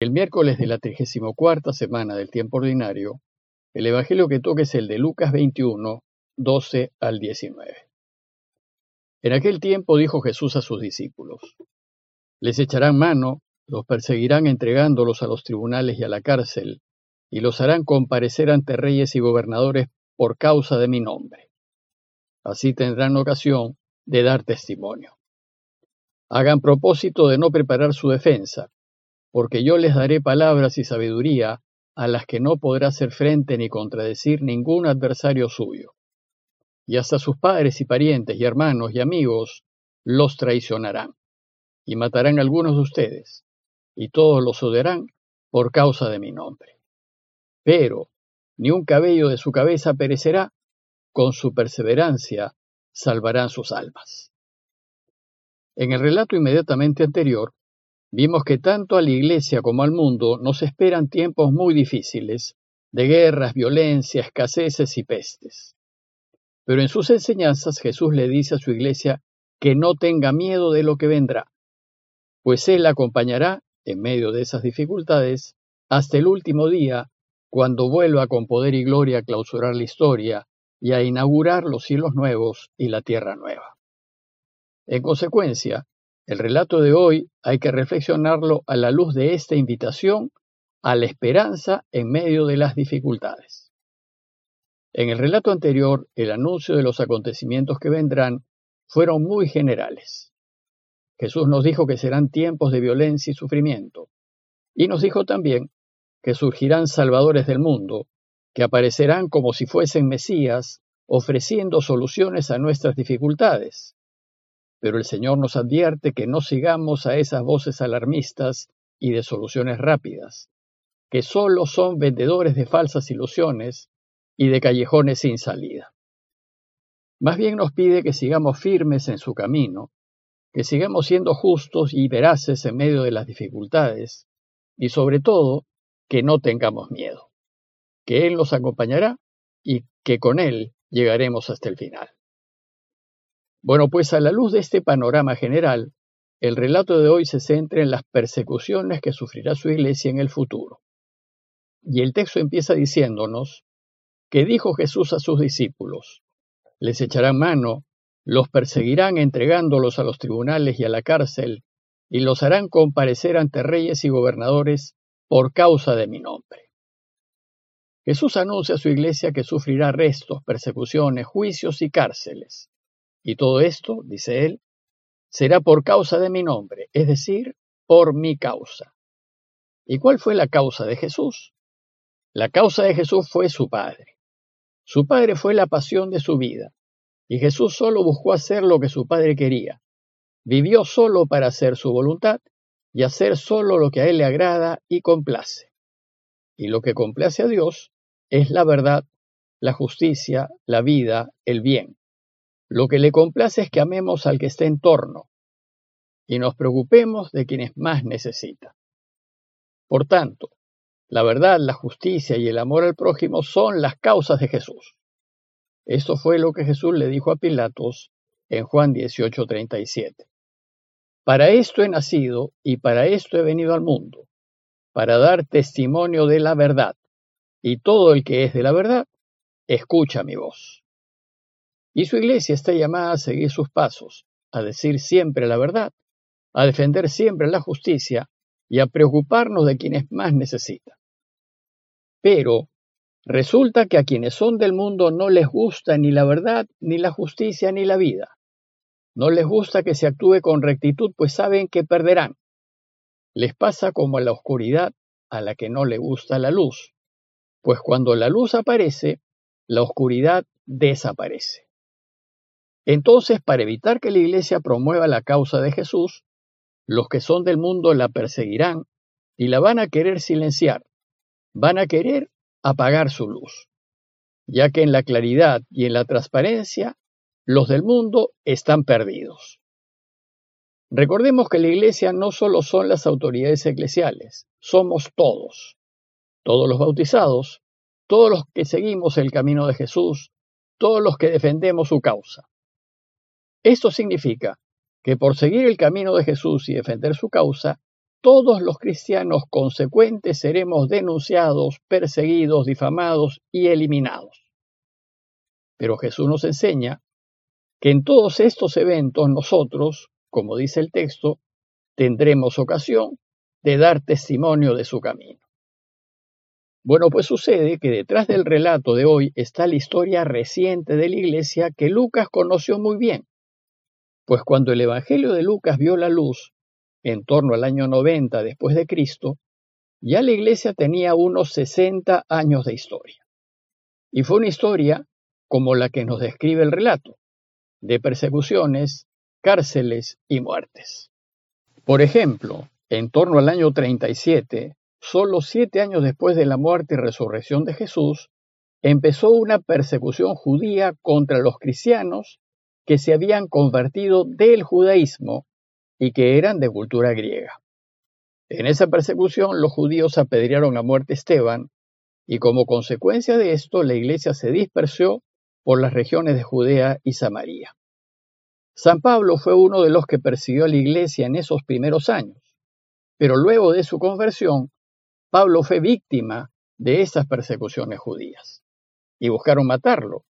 El miércoles de la 34 semana del tiempo ordinario, el evangelio que toca es el de Lucas 21, 12 al 19. En aquel tiempo dijo Jesús a sus discípulos: Les echarán mano, los perseguirán entregándolos a los tribunales y a la cárcel, y los harán comparecer ante reyes y gobernadores por causa de mi nombre. Así tendrán ocasión de dar testimonio. Hagan propósito de no preparar su defensa porque yo les daré palabras y sabiduría a las que no podrá hacer frente ni contradecir ningún adversario suyo. Y hasta sus padres y parientes y hermanos y amigos los traicionarán, y matarán a algunos de ustedes, y todos los odiarán por causa de mi nombre. Pero ni un cabello de su cabeza perecerá, con su perseverancia salvarán sus almas. En el relato inmediatamente anterior, Vimos que tanto a la Iglesia como al mundo nos esperan tiempos muy difíciles, de guerras, violencia, escaseces y pestes. Pero en sus enseñanzas Jesús le dice a su Iglesia que no tenga miedo de lo que vendrá, pues Él acompañará, en medio de esas dificultades, hasta el último día, cuando vuelva con poder y gloria a clausurar la historia y a inaugurar los cielos nuevos y la tierra nueva. En consecuencia, el relato de hoy hay que reflexionarlo a la luz de esta invitación a la esperanza en medio de las dificultades. En el relato anterior, el anuncio de los acontecimientos que vendrán fueron muy generales. Jesús nos dijo que serán tiempos de violencia y sufrimiento, y nos dijo también que surgirán salvadores del mundo, que aparecerán como si fuesen Mesías, ofreciendo soluciones a nuestras dificultades, pero el Señor nos advierte que no sigamos a esas voces alarmistas y de soluciones rápidas, que solo son vendedores de falsas ilusiones y de callejones sin salida. Más bien nos pide que sigamos firmes en su camino, que sigamos siendo justos y veraces en medio de las dificultades, y sobre todo, que no tengamos miedo, que Él nos acompañará y que con Él llegaremos hasta el final. Bueno, pues a la luz de este panorama general, el relato de hoy se centra en las persecuciones que sufrirá su iglesia en el futuro. Y el texto empieza diciéndonos que dijo Jesús a sus discípulos, les echarán mano, los perseguirán entregándolos a los tribunales y a la cárcel, y los harán comparecer ante reyes y gobernadores por causa de mi nombre. Jesús anuncia a su iglesia que sufrirá arrestos, persecuciones, juicios y cárceles. Y todo esto, dice él, será por causa de mi nombre, es decir, por mi causa. ¿Y cuál fue la causa de Jesús? La causa de Jesús fue su Padre. Su Padre fue la pasión de su vida, y Jesús solo buscó hacer lo que su Padre quería. Vivió solo para hacer su voluntad y hacer solo lo que a Él le agrada y complace. Y lo que complace a Dios es la verdad, la justicia, la vida, el bien. Lo que le complace es que amemos al que está en torno y nos preocupemos de quienes más necesitan. Por tanto, la verdad, la justicia y el amor al prójimo son las causas de Jesús. Esto fue lo que Jesús le dijo a Pilatos en Juan 18:37. Para esto he nacido y para esto he venido al mundo, para dar testimonio de la verdad, y todo el que es de la verdad, escucha mi voz. Y su iglesia está llamada a seguir sus pasos, a decir siempre la verdad, a defender siempre la justicia y a preocuparnos de quienes más necesitan. Pero resulta que a quienes son del mundo no les gusta ni la verdad, ni la justicia, ni la vida. No les gusta que se actúe con rectitud, pues saben que perderán. Les pasa como a la oscuridad a la que no le gusta la luz, pues cuando la luz aparece, la oscuridad desaparece. Entonces, para evitar que la Iglesia promueva la causa de Jesús, los que son del mundo la perseguirán y la van a querer silenciar, van a querer apagar su luz, ya que en la claridad y en la transparencia los del mundo están perdidos. Recordemos que la Iglesia no solo son las autoridades eclesiales, somos todos, todos los bautizados, todos los que seguimos el camino de Jesús, todos los que defendemos su causa. Esto significa que por seguir el camino de Jesús y defender su causa, todos los cristianos consecuentes seremos denunciados, perseguidos, difamados y eliminados. Pero Jesús nos enseña que en todos estos eventos nosotros, como dice el texto, tendremos ocasión de dar testimonio de su camino. Bueno, pues sucede que detrás del relato de hoy está la historia reciente de la iglesia que Lucas conoció muy bien, pues cuando el Evangelio de Lucas vio la luz, en torno al año 90 después de Cristo, ya la iglesia tenía unos 60 años de historia. Y fue una historia como la que nos describe el relato, de persecuciones, cárceles y muertes. Por ejemplo, en torno al año 37, solo siete años después de la muerte y resurrección de Jesús, empezó una persecución judía contra los cristianos que se habían convertido del judaísmo y que eran de cultura griega. En esa persecución los judíos apedrearon a muerte a Esteban y como consecuencia de esto la iglesia se dispersó por las regiones de Judea y Samaria. San Pablo fue uno de los que persiguió a la iglesia en esos primeros años, pero luego de su conversión, Pablo fue víctima de esas persecuciones judías y buscaron matarlo,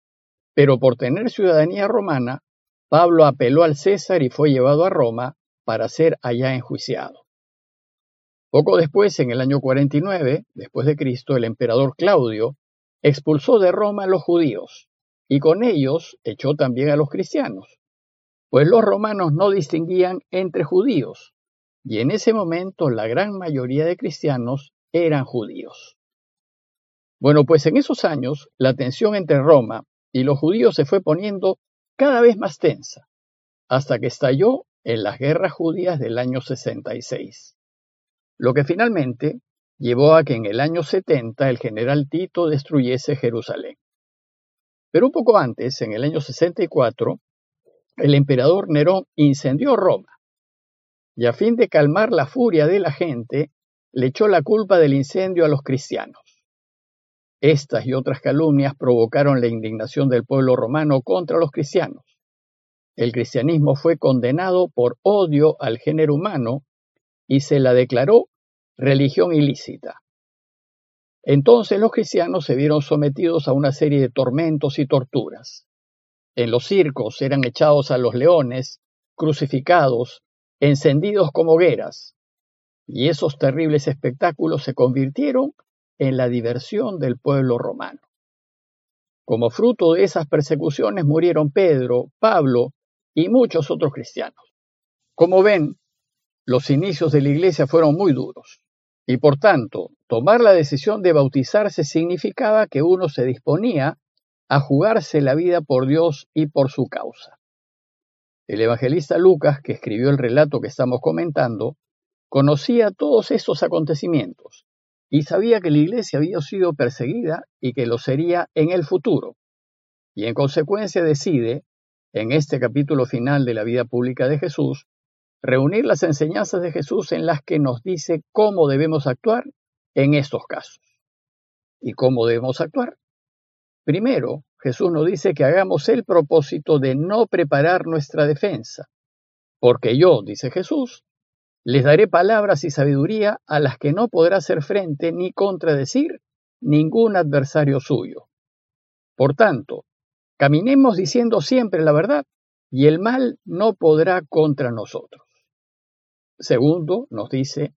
pero por tener ciudadanía romana, Pablo apeló al César y fue llevado a Roma para ser allá enjuiciado. Poco después, en el año 49, después de Cristo, el emperador Claudio expulsó de Roma a los judíos y con ellos echó también a los cristianos, pues los romanos no distinguían entre judíos, y en ese momento la gran mayoría de cristianos eran judíos. Bueno, pues en esos años la tensión entre Roma y los judíos se fue poniendo cada vez más tensa, hasta que estalló en las guerras judías del año 66, lo que finalmente llevó a que en el año 70 el general Tito destruyese Jerusalén. Pero un poco antes, en el año 64, el emperador Nerón incendió Roma y a fin de calmar la furia de la gente, le echó la culpa del incendio a los cristianos. Estas y otras calumnias provocaron la indignación del pueblo romano contra los cristianos el cristianismo fue condenado por odio al género humano y se la declaró religión ilícita. Entonces los cristianos se vieron sometidos a una serie de tormentos y torturas. En los circos eran echados a los leones, crucificados, encendidos como hogueras, y esos terribles espectáculos se convirtieron en la diversión del pueblo romano. Como fruto de esas persecuciones murieron Pedro, Pablo y muchos otros cristianos. Como ven, los inicios de la iglesia fueron muy duros y por tanto tomar la decisión de bautizarse significaba que uno se disponía a jugarse la vida por Dios y por su causa. El evangelista Lucas, que escribió el relato que estamos comentando, conocía todos estos acontecimientos y sabía que la iglesia había sido perseguida y que lo sería en el futuro. Y en consecuencia decide, en este capítulo final de la vida pública de Jesús, reunir las enseñanzas de Jesús en las que nos dice cómo debemos actuar en estos casos. ¿Y cómo debemos actuar? Primero, Jesús nos dice que hagamos el propósito de no preparar nuestra defensa, porque yo, dice Jesús, les daré palabras y sabiduría a las que no podrá hacer frente ni contradecir ningún adversario suyo. Por tanto, Caminemos diciendo siempre la verdad y el mal no podrá contra nosotros. Segundo, nos dice,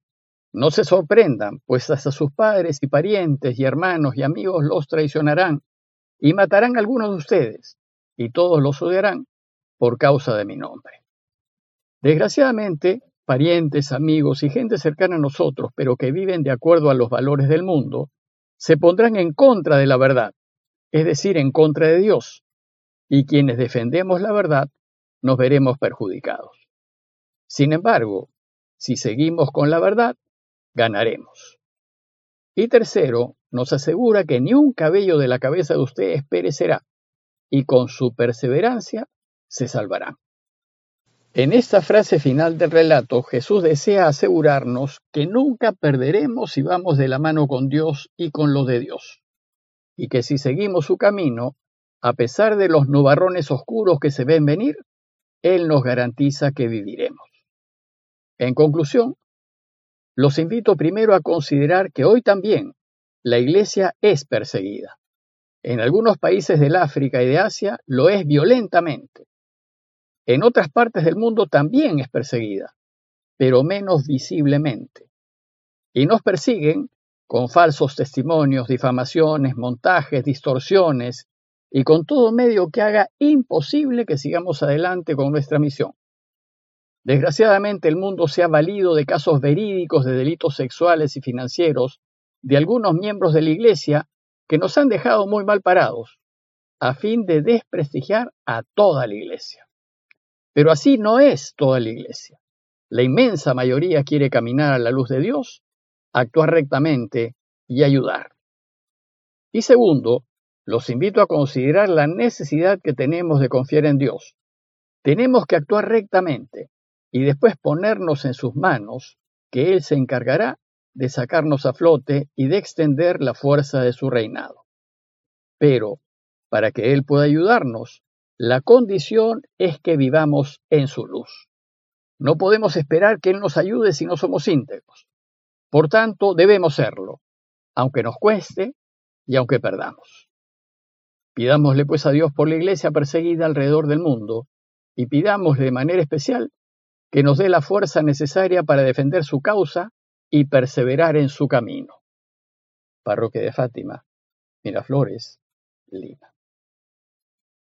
no se sorprendan, pues hasta sus padres y parientes y hermanos y amigos los traicionarán y matarán a algunos de ustedes, y todos los odiarán por causa de mi nombre. Desgraciadamente, parientes, amigos y gente cercana a nosotros, pero que viven de acuerdo a los valores del mundo, se pondrán en contra de la verdad, es decir, en contra de Dios, y quienes defendemos la verdad nos veremos perjudicados. Sin embargo, si seguimos con la verdad, ganaremos. Y tercero, nos asegura que ni un cabello de la cabeza de ustedes perecerá, y con su perseverancia se salvarán. En esta frase final del relato, Jesús desea asegurarnos que nunca perderemos si vamos de la mano con Dios y con lo de Dios, y que si seguimos su camino, a pesar de los nubarrones oscuros que se ven venir, Él nos garantiza que viviremos. En conclusión, los invito primero a considerar que hoy también la Iglesia es perseguida. En algunos países del África y de Asia lo es violentamente. En otras partes del mundo también es perseguida, pero menos visiblemente. Y nos persiguen con falsos testimonios, difamaciones, montajes, distorsiones y con todo medio que haga imposible que sigamos adelante con nuestra misión. Desgraciadamente el mundo se ha valido de casos verídicos de delitos sexuales y financieros de algunos miembros de la Iglesia que nos han dejado muy mal parados, a fin de desprestigiar a toda la Iglesia. Pero así no es toda la Iglesia. La inmensa mayoría quiere caminar a la luz de Dios, actuar rectamente y ayudar. Y segundo, los invito a considerar la necesidad que tenemos de confiar en Dios. Tenemos que actuar rectamente y después ponernos en sus manos, que Él se encargará de sacarnos a flote y de extender la fuerza de su reinado. Pero, para que Él pueda ayudarnos, la condición es que vivamos en su luz. No podemos esperar que Él nos ayude si no somos íntegros. Por tanto, debemos serlo, aunque nos cueste y aunque perdamos. Pidámosle pues a Dios por la iglesia perseguida alrededor del mundo y pidámosle de manera especial que nos dé la fuerza necesaria para defender su causa y perseverar en su camino. Parroquia de Fátima, Miraflores, Lima.